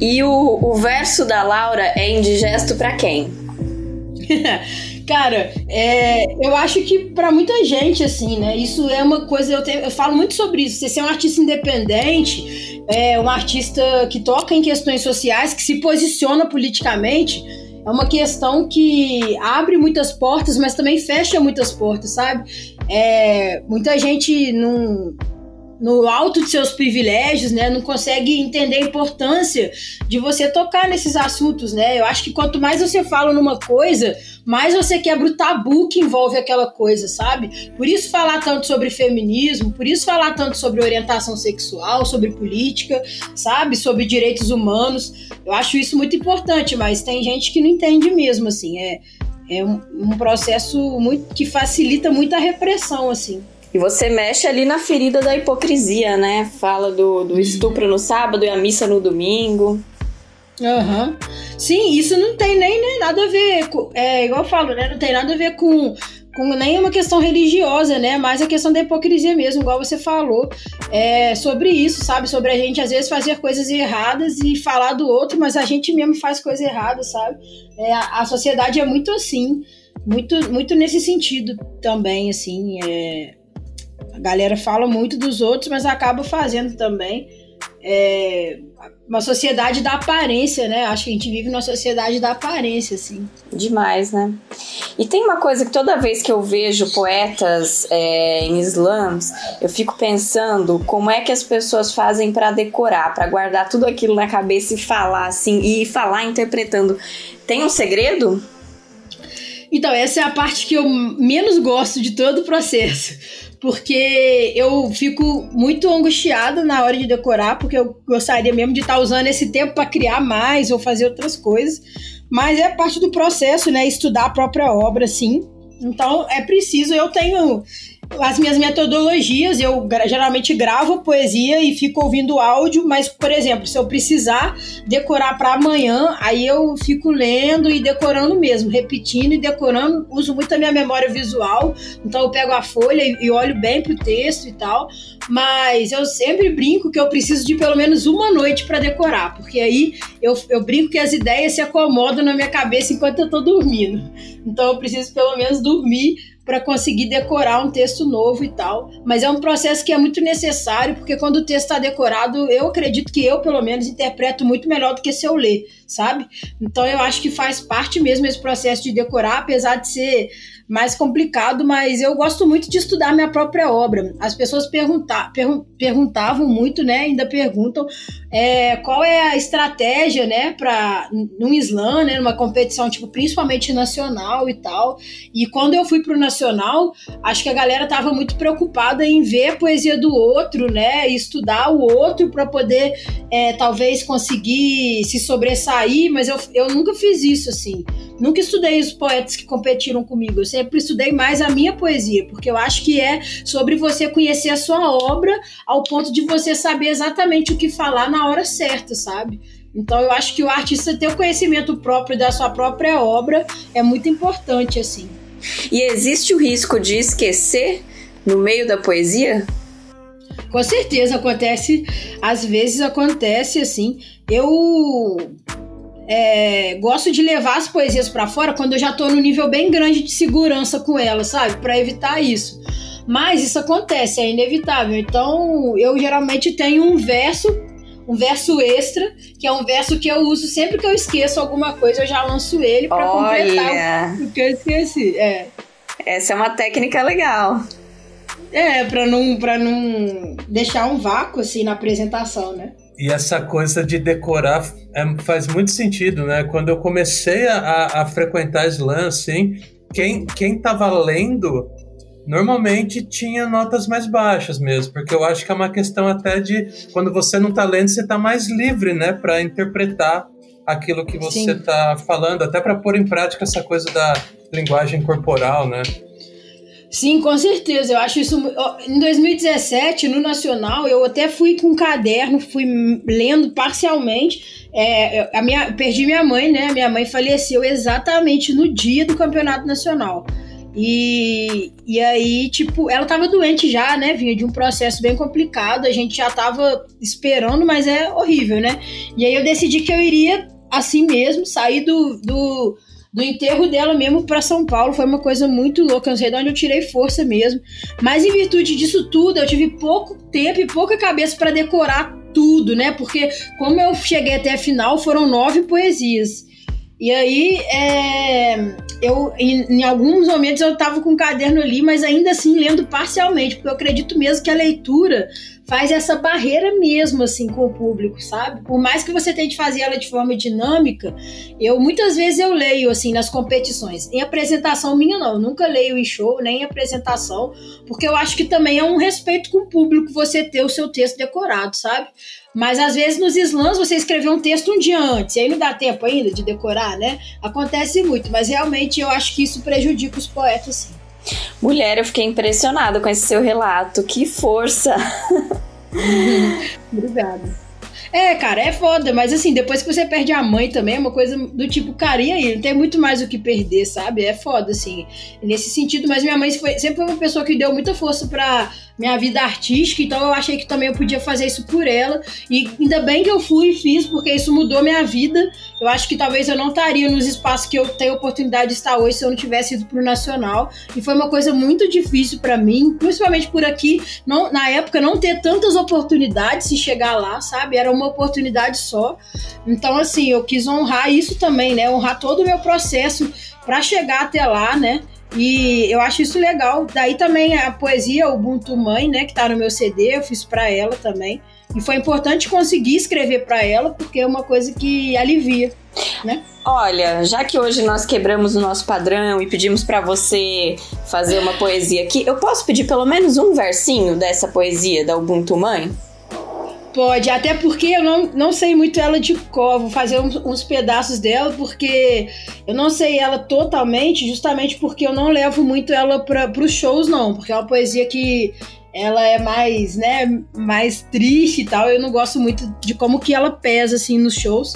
E o, o verso da Laura é indigesto para quem? Cara, é, eu acho que para muita gente, assim, né? Isso é uma coisa, eu, tenho, eu falo muito sobre isso. Você ser um artista independente, é, um artista que toca em questões sociais, que se posiciona politicamente, é uma questão que abre muitas portas, mas também fecha muitas portas, sabe? É, muita gente não no alto de seus privilégios, né, não consegue entender a importância de você tocar nesses assuntos, né? Eu acho que quanto mais você fala numa coisa, mais você quebra o tabu que envolve aquela coisa, sabe? Por isso falar tanto sobre feminismo, por isso falar tanto sobre orientação sexual, sobre política, sabe? Sobre direitos humanos. Eu acho isso muito importante, mas tem gente que não entende mesmo, assim. É, é um, um processo muito que facilita muito a repressão, assim. E você mexe ali na ferida da hipocrisia, né? Fala do, do estupro no sábado e a missa no domingo. Aham. Uhum. Sim, isso não tem nem, nem nada a ver com. É igual eu falo, né? Não tem nada a ver com, com nenhuma questão religiosa, né? Mas a questão da hipocrisia mesmo, igual você falou. É sobre isso, sabe? Sobre a gente às vezes fazer coisas erradas e falar do outro, mas a gente mesmo faz coisa errada, sabe? É, a, a sociedade é muito assim. Muito, muito nesse sentido também, assim. É, a galera fala muito dos outros, mas acaba fazendo também. É uma sociedade da aparência, né? Acho que a gente vive numa sociedade da aparência, assim. Demais, né? E tem uma coisa que toda vez que eu vejo poetas é, em slams, eu fico pensando como é que as pessoas fazem para decorar, para guardar tudo aquilo na cabeça e falar assim, e falar interpretando. Tem um segredo? Então, essa é a parte que eu menos gosto de todo o processo porque eu fico muito angustiada na hora de decorar, porque eu gostaria mesmo de estar tá usando esse tempo para criar mais ou fazer outras coisas. Mas é parte do processo, né? Estudar a própria obra, sim. Então é preciso, eu tenho as minhas metodologias, eu geralmente gravo poesia e fico ouvindo áudio, mas, por exemplo, se eu precisar decorar para amanhã, aí eu fico lendo e decorando mesmo, repetindo e decorando. Uso muito a minha memória visual, então eu pego a folha e olho bem pro texto e tal. Mas eu sempre brinco que eu preciso de pelo menos uma noite para decorar, porque aí eu, eu brinco que as ideias se acomodam na minha cabeça enquanto eu tô dormindo. Então eu preciso pelo menos dormir para conseguir decorar um texto novo e tal. Mas é um processo que é muito necessário, porque quando o texto está decorado, eu acredito que eu, pelo menos, interpreto muito melhor do que se eu ler, sabe? Então eu acho que faz parte mesmo esse processo de decorar, apesar de ser mais complicado, mas eu gosto muito de estudar minha própria obra. As pessoas pergunta, per, perguntavam muito, né? Ainda perguntam é, qual é a estratégia, né, para num slam, né, numa competição tipo principalmente nacional e tal. E quando eu fui para o nacional, acho que a galera tava muito preocupada em ver a poesia do outro, né? E estudar o outro para poder é, talvez conseguir se sobressair, mas eu, eu nunca fiz isso assim. Nunca estudei os poetas que competiram comigo, eu sempre estudei mais a minha poesia, porque eu acho que é sobre você conhecer a sua obra ao ponto de você saber exatamente o que falar na hora certa, sabe? Então eu acho que o artista ter o conhecimento próprio da sua própria obra é muito importante, assim. E existe o risco de esquecer no meio da poesia? Com certeza acontece, às vezes acontece assim. Eu é, gosto de levar as poesias para fora quando eu já tô no nível bem grande de segurança com elas, sabe? Para evitar isso. Mas isso acontece, é inevitável. Então, eu geralmente tenho um verso, um verso extra, que é um verso que eu uso sempre que eu esqueço alguma coisa, eu já lanço ele para completar o que eu esqueci. É. Essa é uma técnica legal. É, para não, pra não deixar um vácuo assim na apresentação, né? E essa coisa de decorar é, faz muito sentido, né? Quando eu comecei a, a frequentar slam, assim, quem, quem tava lendo normalmente tinha notas mais baixas mesmo, porque eu acho que é uma questão até de quando você não tá lendo, você tá mais livre, né, para interpretar aquilo que você Sim. tá falando, até para pôr em prática essa coisa da linguagem corporal, né? Sim, com certeza. Eu acho isso. Em 2017, no Nacional, eu até fui com um caderno, fui lendo parcialmente. É, a minha, perdi minha mãe, né? Minha mãe faleceu exatamente no dia do Campeonato Nacional. E, e aí, tipo, ela tava doente já, né? Vinha de um processo bem complicado, a gente já tava esperando, mas é horrível, né? E aí eu decidi que eu iria assim mesmo, sair do, do, do enterro dela mesmo para São Paulo. Foi uma coisa muito louca, não sei de onde eu tirei força mesmo. Mas em virtude disso tudo, eu tive pouco tempo e pouca cabeça para decorar tudo, né? Porque como eu cheguei até a final, foram nove poesias. E aí, é, eu, em, em, alguns momentos eu estava com o caderno ali, mas ainda assim lendo parcialmente, porque eu acredito mesmo que a leitura faz essa barreira mesmo assim com o público, sabe? Por mais que você tente fazer ela de forma dinâmica, eu muitas vezes eu leio assim nas competições. Em apresentação minha não, eu nunca leio em show, nem em apresentação, porque eu acho que também é um respeito com o público você ter o seu texto decorado, sabe? Mas às vezes nos slams você escreveu um texto um dia antes, e aí não dá tempo ainda de decorar, né? Acontece muito, mas realmente eu acho que isso prejudica os poetas sim. Mulher, eu fiquei impressionada com esse seu relato. Que força! Obrigada. É, cara, é foda, mas assim, depois que você perde a mãe também, é uma coisa do tipo, cara, e aí? Não tem muito mais o que perder, sabe? É foda, assim, nesse sentido. Mas minha mãe foi, sempre foi uma pessoa que deu muita força pra minha vida artística, então eu achei que também eu podia fazer isso por ela. E ainda bem que eu fui e fiz, porque isso mudou minha vida. Eu acho que talvez eu não estaria nos espaços que eu tenho oportunidade de estar hoje se eu não tivesse ido pro Nacional. E foi uma coisa muito difícil para mim, principalmente por aqui, não, na época, não ter tantas oportunidades de chegar lá, sabe? Era uma oportunidade só. Então, assim, eu quis honrar isso também, né? Honrar todo o meu processo para chegar até lá, né? E eu acho isso legal. Daí também a poesia Ubuntu Mãe, né, que tá no meu CD, eu fiz para ela também. E foi importante conseguir escrever para ela, porque é uma coisa que alivia, né? Olha, já que hoje nós quebramos o nosso padrão e pedimos para você fazer uma poesia aqui, eu posso pedir pelo menos um versinho dessa poesia da Ubuntu Mãe? Pode, até porque eu não, não sei muito ela de cor, vou fazer uns, uns, pedaços dela, porque eu não sei ela totalmente, justamente porque eu não levo muito ela para os shows, não, porque é uma poesia que ela é mais, né, mais triste e tal, eu não gosto muito de como que ela pesa, assim, nos shows,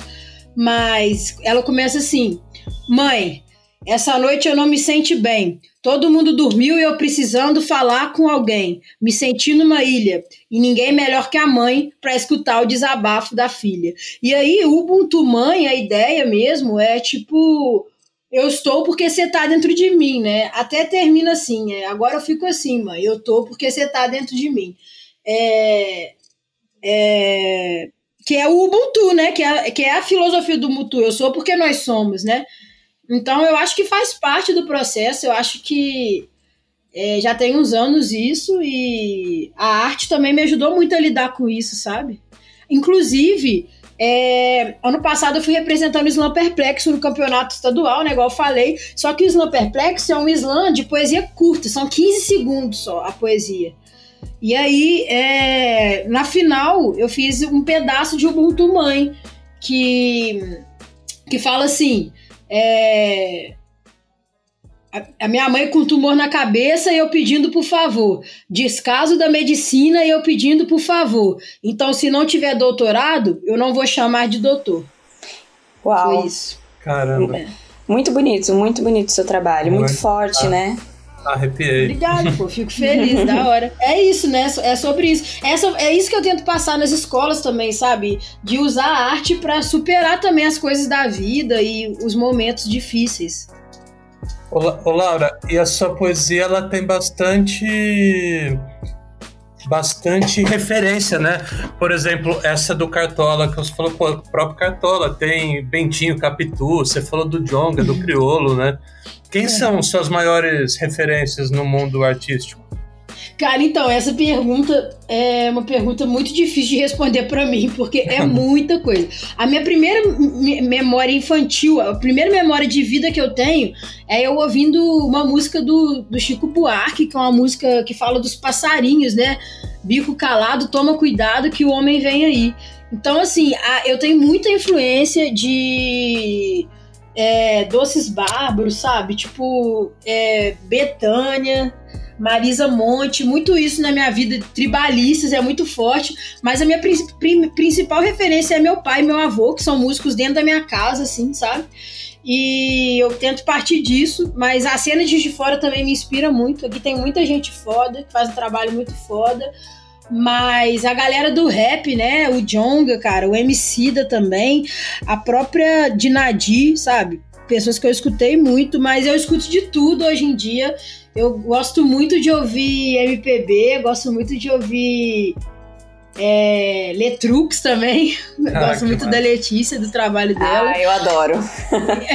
mas ela começa assim, mãe, essa noite eu não me senti bem. Todo mundo dormiu e eu precisando falar com alguém. Me senti numa ilha e ninguém melhor que a mãe para escutar o desabafo da filha. E aí, Ubuntu Mãe, a ideia mesmo é tipo. Eu estou porque você tá dentro de mim, né? Até termina assim, é, agora eu fico assim, mãe. Eu tô porque você tá dentro de mim. É, é, que é o Ubuntu, né? Que é, que é a filosofia do Ubuntu. Eu sou porque nós somos, né? Então eu acho que faz parte do processo, eu acho que é, já tem uns anos isso e a arte também me ajudou muito a lidar com isso, sabe? Inclusive, É, ano passado eu fui representando o Slam Perplexo no campeonato estadual, né? Igual eu falei. Só que o Slam Perplexo é um slam de poesia curta, são 15 segundos só a poesia. E aí, é, na final, eu fiz um pedaço de Ubuntu Mãe, que, que fala assim: é, a minha mãe com tumor na cabeça e eu pedindo por favor. Descaso da medicina e eu pedindo por favor. Então, se não tiver doutorado, eu não vou chamar de doutor. Uau. Foi isso. Caramba. É. Muito bonito, muito bonito o seu trabalho. Muito, muito forte, ah. né? Arrepiei. Obrigado, pô. Fico feliz, da hora. É isso, né? É sobre isso. Essa, é isso que eu tento passar nas escolas também, sabe? De usar a arte para superar também as coisas da vida e os momentos difíceis. Ô, Laura, e a sua poesia ela tem bastante bastante referência, né? Por exemplo, essa do Cartola, que você falou, pô, o próprio Cartola tem Bentinho, Capitu, você falou do Jonga, do Criolo, né? Quem é. são suas maiores referências no mundo artístico? Cara, então, essa pergunta é uma pergunta muito difícil de responder para mim, porque é muita coisa. A minha primeira memória infantil, a primeira memória de vida que eu tenho é eu ouvindo uma música do, do Chico Buarque, que é uma música que fala dos passarinhos, né? Bico calado, toma cuidado que o homem vem aí. Então, assim, a, eu tenho muita influência de é, Doces Bárbaros, sabe? Tipo, é, Betânia. Marisa Monte, muito isso na minha vida, tribalistas, é muito forte, mas a minha principal referência é meu pai e meu avô, que são músicos dentro da minha casa, assim, sabe? E eu tento partir disso, mas a cena de de fora também me inspira muito. Aqui tem muita gente foda, que faz um trabalho muito foda. Mas a galera do rap, né? O Jonga, cara, o Emicida também, a própria Dinadi, sabe? Pessoas que eu escutei muito, mas eu escuto de tudo hoje em dia. Eu gosto muito de ouvir MPB, gosto muito de ouvir é, Letrux também. Ah, gosto muito massa. da Letícia, do trabalho dela. Ah, eu adoro.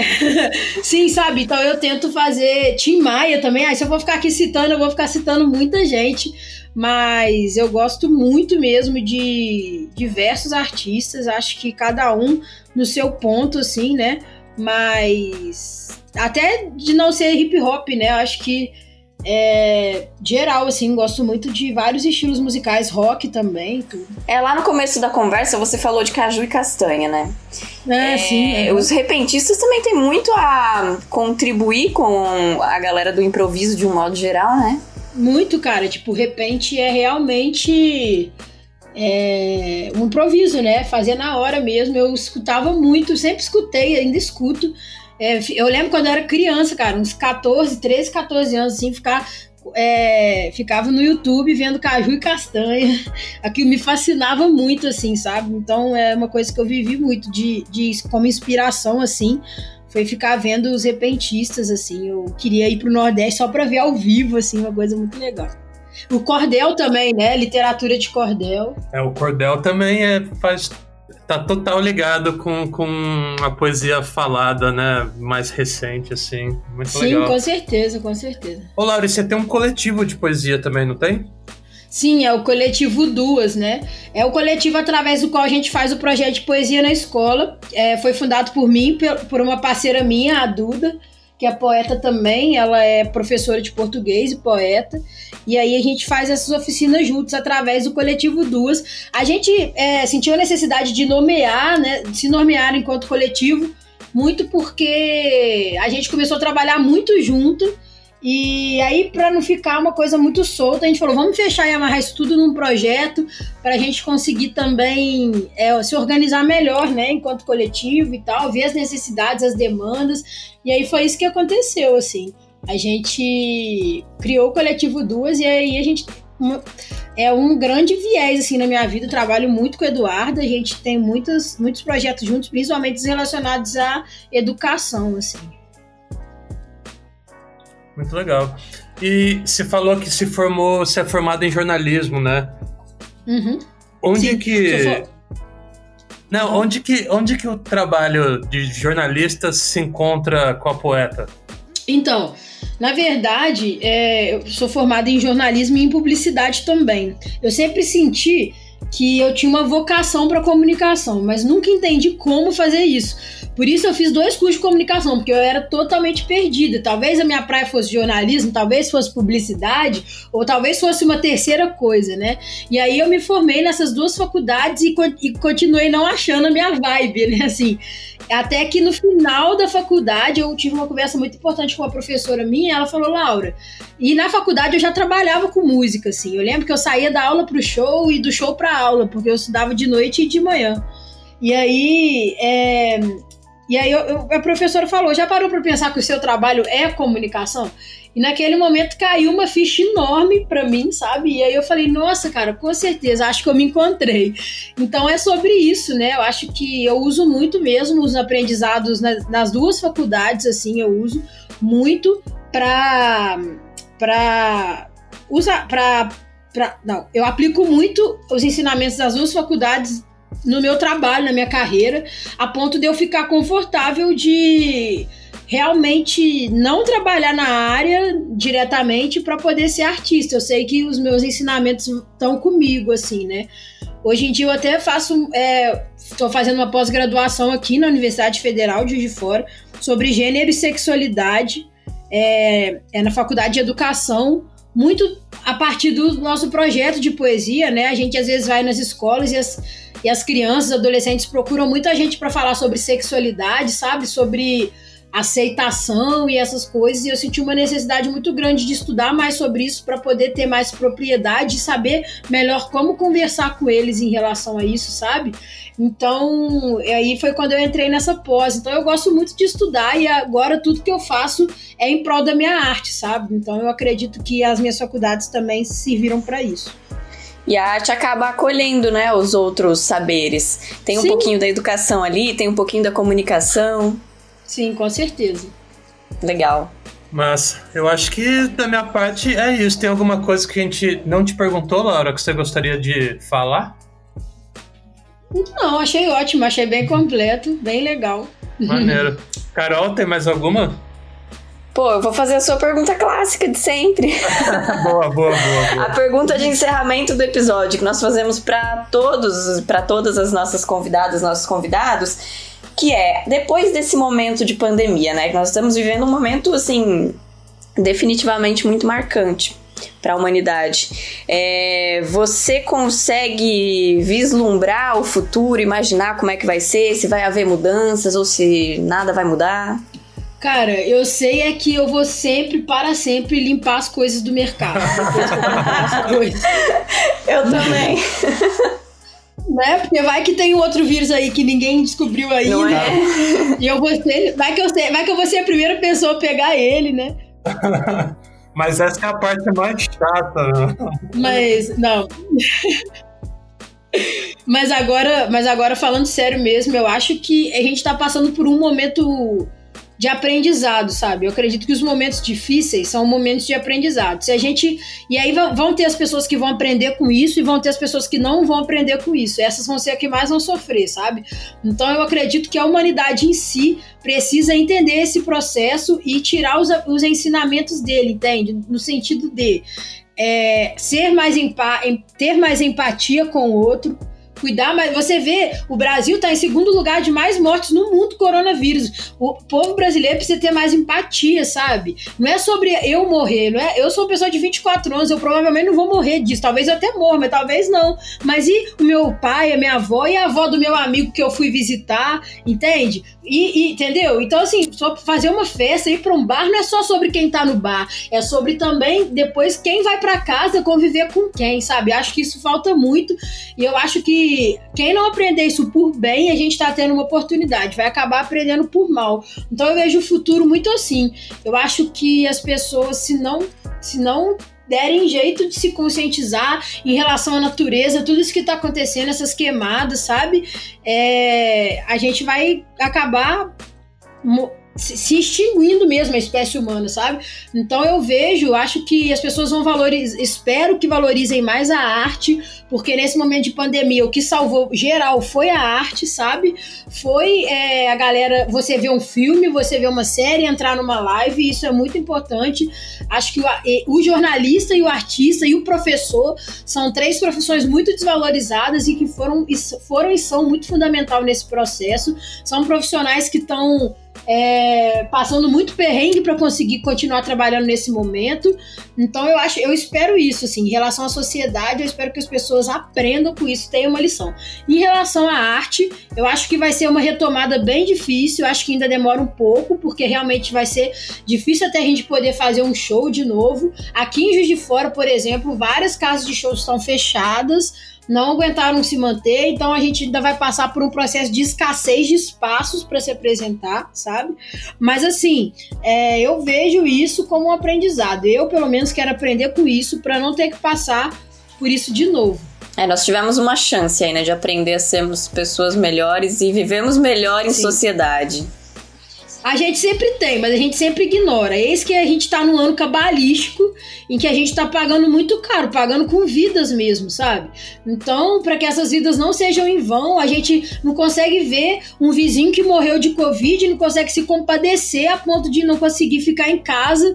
Sim, sabe? Então eu tento fazer Tim Maia também. Ah, se eu vou ficar aqui citando, eu vou ficar citando muita gente. Mas eu gosto muito mesmo de diversos artistas. Acho que cada um no seu ponto, assim, né? Mas até de não ser hip hop, né? Acho que é, geral, assim, gosto muito de vários estilos musicais, rock também, tudo. É, lá no começo da conversa você falou de caju e castanha, né? É, é sim. É. Os repentistas também têm muito a contribuir com a galera do improviso de um modo geral, né? Muito, cara. Tipo, repente é realmente é, um improviso, né? Fazer na hora mesmo. Eu escutava muito, sempre escutei, ainda escuto é, eu lembro quando eu era criança, cara, uns 14, 13, 14 anos, assim, ficar. É, ficava no YouTube vendo caju e castanha. Aquilo me fascinava muito, assim, sabe? Então é uma coisa que eu vivi muito de, de como inspiração, assim. Foi ficar vendo os repentistas, assim. Eu queria ir pro Nordeste só pra ver ao vivo, assim, uma coisa muito legal. O cordel também, né? Literatura de cordel. É, o cordel também é, faz tá total ligado com, com a poesia falada, né? Mais recente, assim. Muito Sim, legal. Sim, com certeza, com certeza. Ô, Laura, você tem um coletivo de poesia também, não tem? Sim, é o coletivo Duas, né? É o coletivo através do qual a gente faz o projeto de poesia na escola. É, foi fundado por mim, por uma parceira minha, a Duda que é poeta também, ela é professora de português e poeta. E aí a gente faz essas oficinas juntos através do coletivo Duas. A gente é, sentiu a necessidade de nomear, né, de se nomear enquanto coletivo, muito porque a gente começou a trabalhar muito junto e aí, para não ficar uma coisa muito solta, a gente falou: vamos fechar e amarrar isso tudo num projeto para a gente conseguir também é, se organizar melhor, né, enquanto coletivo e tal, ver as necessidades, as demandas. E aí foi isso que aconteceu, assim. A gente criou o coletivo Duas e aí a gente é um grande viés assim na minha vida. Eu trabalho muito com o Eduardo, a gente tem muitos, muitos projetos juntos, principalmente relacionados à educação, assim. Muito legal. E você falou que se formou, você é formado em jornalismo, né? Uhum. Onde Sim, que. Não, onde que, onde que o trabalho de jornalista se encontra com a poeta? Então, na verdade, é, eu sou formada em jornalismo e em publicidade também. Eu sempre senti que eu tinha uma vocação para comunicação, mas nunca entendi como fazer isso. Por isso eu fiz dois cursos de comunicação, porque eu era totalmente perdida. Talvez a minha praia fosse jornalismo, talvez fosse publicidade, ou talvez fosse uma terceira coisa, né? E aí eu me formei nessas duas faculdades e, e continuei não achando a minha vibe, né? Assim, até que no final da faculdade eu tive uma conversa muito importante com uma professora minha, ela falou, Laura, e na faculdade eu já trabalhava com música, assim. Eu lembro que eu saía da aula pro show e do show pra aula, porque eu estudava de noite e de manhã. E aí, é, e aí eu, eu, a professora falou: já parou para pensar que o seu trabalho é comunicação? E naquele momento caiu uma ficha enorme para mim, sabe? E aí eu falei: nossa, cara, com certeza, acho que eu me encontrei. Então é sobre isso, né? Eu acho que eu uso muito mesmo os aprendizados nas, nas duas faculdades, assim, eu uso muito para para usar para não, eu aplico muito os ensinamentos das duas faculdades no meu trabalho, na minha carreira, a ponto de eu ficar confortável de realmente não trabalhar na área diretamente para poder ser artista. Eu sei que os meus ensinamentos estão comigo, assim, né? Hoje em dia eu até faço, estou é, fazendo uma pós-graduação aqui na Universidade Federal de Juiz de Fora sobre gênero e sexualidade, é, é na Faculdade de Educação, muito a partir do nosso projeto de poesia, né? A gente às vezes vai nas escolas e as e as crianças, adolescentes procuram muita gente para falar sobre sexualidade, sabe? Sobre aceitação e essas coisas, e eu senti uma necessidade muito grande de estudar mais sobre isso para poder ter mais propriedade e saber melhor como conversar com eles em relação a isso, sabe? Então, aí foi quando eu entrei nessa pós. Então, eu gosto muito de estudar e agora tudo que eu faço é em prol da minha arte, sabe? Então, eu acredito que as minhas faculdades também serviram para isso. E a arte acaba acolhendo, né, os outros saberes. Tem um Sim. pouquinho da educação ali, tem um pouquinho da comunicação. Sim, com certeza. Legal. Mas eu acho que da minha parte é isso. Tem alguma coisa que a gente não te perguntou, Laura, que você gostaria de falar? Não, achei ótimo, achei bem completo, bem legal. Maneiro. Carol, tem mais alguma? Pô, eu vou fazer a sua pergunta clássica de sempre. boa, boa, boa, boa, A pergunta de encerramento do episódio que nós fazemos para todos, para todas as nossas convidadas, nossos convidados, que é depois desse momento de pandemia, né? Que nós estamos vivendo um momento assim definitivamente muito marcante para a humanidade. É, você consegue vislumbrar o futuro, imaginar como é que vai ser, se vai haver mudanças ou se nada vai mudar? Cara, eu sei é que eu vou sempre, para sempre, limpar as coisas do mercado. Depois que eu as coisas. Eu também. Né? Porque vai que tem um outro vírus aí que ninguém descobriu ainda. Não é? E eu vou ser, vai que eu sei, vai que eu vou ser a primeira pessoa a pegar ele, né? Mas essa é a parte mais chata. Né? Mas não. mas agora, mas agora falando sério mesmo, eu acho que a gente tá passando por um momento de aprendizado, sabe? Eu acredito que os momentos difíceis são momentos de aprendizado. Se a gente. E aí vão ter as pessoas que vão aprender com isso e vão ter as pessoas que não vão aprender com isso. Essas vão ser as que mais vão sofrer, sabe? Então eu acredito que a humanidade em si precisa entender esse processo e tirar os, os ensinamentos dele, entende? No sentido de é, ser mais ter mais empatia com o outro cuidar, mas você vê, o Brasil está em segundo lugar de mais mortes no mundo coronavírus. O povo brasileiro precisa ter mais empatia, sabe? Não é sobre eu morrer, não é? Eu sou uma pessoa de 24 anos, eu provavelmente não vou morrer disso. Talvez eu até morra, mas talvez não. Mas e o meu pai, a minha avó e a avó do meu amigo que eu fui visitar, entende? E, e entendeu? Então, assim, só fazer uma festa, ir para um bar, não é só sobre quem tá no bar, é sobre também depois quem vai para casa conviver com quem, sabe? Acho que isso falta muito e eu acho que quem não aprender isso por bem, a gente está tendo uma oportunidade, vai acabar aprendendo por mal. Então eu vejo o futuro muito assim. Eu acho que as pessoas, se não, se não derem jeito de se conscientizar em relação à natureza, tudo isso que está acontecendo, essas queimadas, sabe? É, a gente vai acabar se extinguindo mesmo a espécie humana, sabe? Então eu vejo, acho que as pessoas vão valorizar, espero que valorizem mais a arte, porque nesse momento de pandemia o que salvou geral foi a arte, sabe? Foi é, a galera, você vê um filme, você vê uma série, entrar numa live, isso é muito importante. Acho que o, o jornalista e o artista e o professor são três profissões muito desvalorizadas e que foram, foram e são muito fundamental nesse processo. São profissionais que estão é, passando muito perrengue para conseguir continuar trabalhando nesse momento. Então eu acho, eu espero isso, assim, em relação à sociedade, eu espero que as pessoas aprendam com isso, tenham uma lição. Em relação à arte, eu acho que vai ser uma retomada bem difícil, eu acho que ainda demora um pouco, porque realmente vai ser difícil até a gente poder fazer um show de novo. Aqui em Juiz de Fora, por exemplo, várias casas de shows estão fechadas não aguentaram se manter, então a gente ainda vai passar por um processo de escassez de espaços para se apresentar, sabe? Mas assim, é, eu vejo isso como um aprendizado. Eu, pelo menos, quero aprender com isso para não ter que passar por isso de novo. É, nós tivemos uma chance aí, né, de aprender a sermos pessoas melhores e vivemos melhor em Sim. sociedade. A gente sempre tem, mas a gente sempre ignora. Eis que a gente tá num ano cabalístico em que a gente tá pagando muito caro, pagando com vidas mesmo, sabe? Então, para que essas vidas não sejam em vão, a gente não consegue ver um vizinho que morreu de Covid, não consegue se compadecer a ponto de não conseguir ficar em casa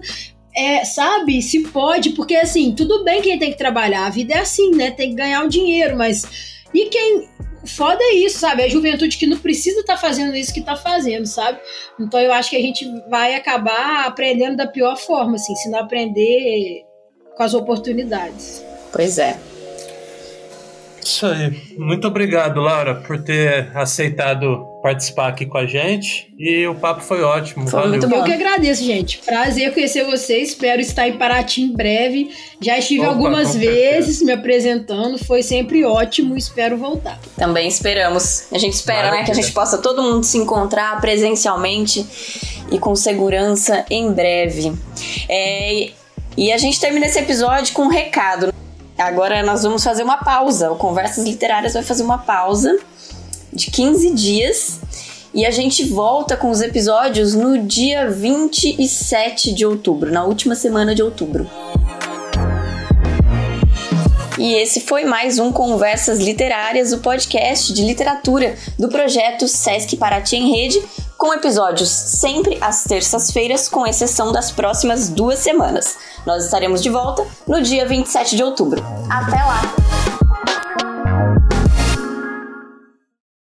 é, sabe, se pode, porque assim, tudo bem quem tem que trabalhar, a vida é assim, né? Tem que ganhar o dinheiro, mas e quem foda é isso, sabe? A juventude que não precisa estar tá fazendo isso que está fazendo, sabe? Então eu acho que a gente vai acabar aprendendo da pior forma, assim, se não aprender com as oportunidades. Pois é. Isso aí. Muito obrigado, Laura, por ter aceitado participar aqui com a gente. E o papo foi ótimo. Foi valeu. muito bom. Eu que agradeço, gente. Prazer conhecer vocês. Espero estar em Paraty em breve. Já estive Opa, algumas vezes me apresentando. Foi sempre ótimo. Espero voltar. Também esperamos. A gente espera, Maravilha. né, que a gente possa todo mundo se encontrar presencialmente e com segurança em breve. É, e a gente termina esse episódio com um recado. Agora nós vamos fazer uma pausa. O Conversas Literárias vai fazer uma pausa de 15 dias e a gente volta com os episódios no dia 27 de outubro, na última semana de outubro. E esse foi mais um Conversas Literárias, o podcast de literatura do projeto Sesc Paraty em Rede, com episódios sempre às terças-feiras, com exceção das próximas duas semanas. Nós estaremos de volta no dia 27 de outubro. Até lá!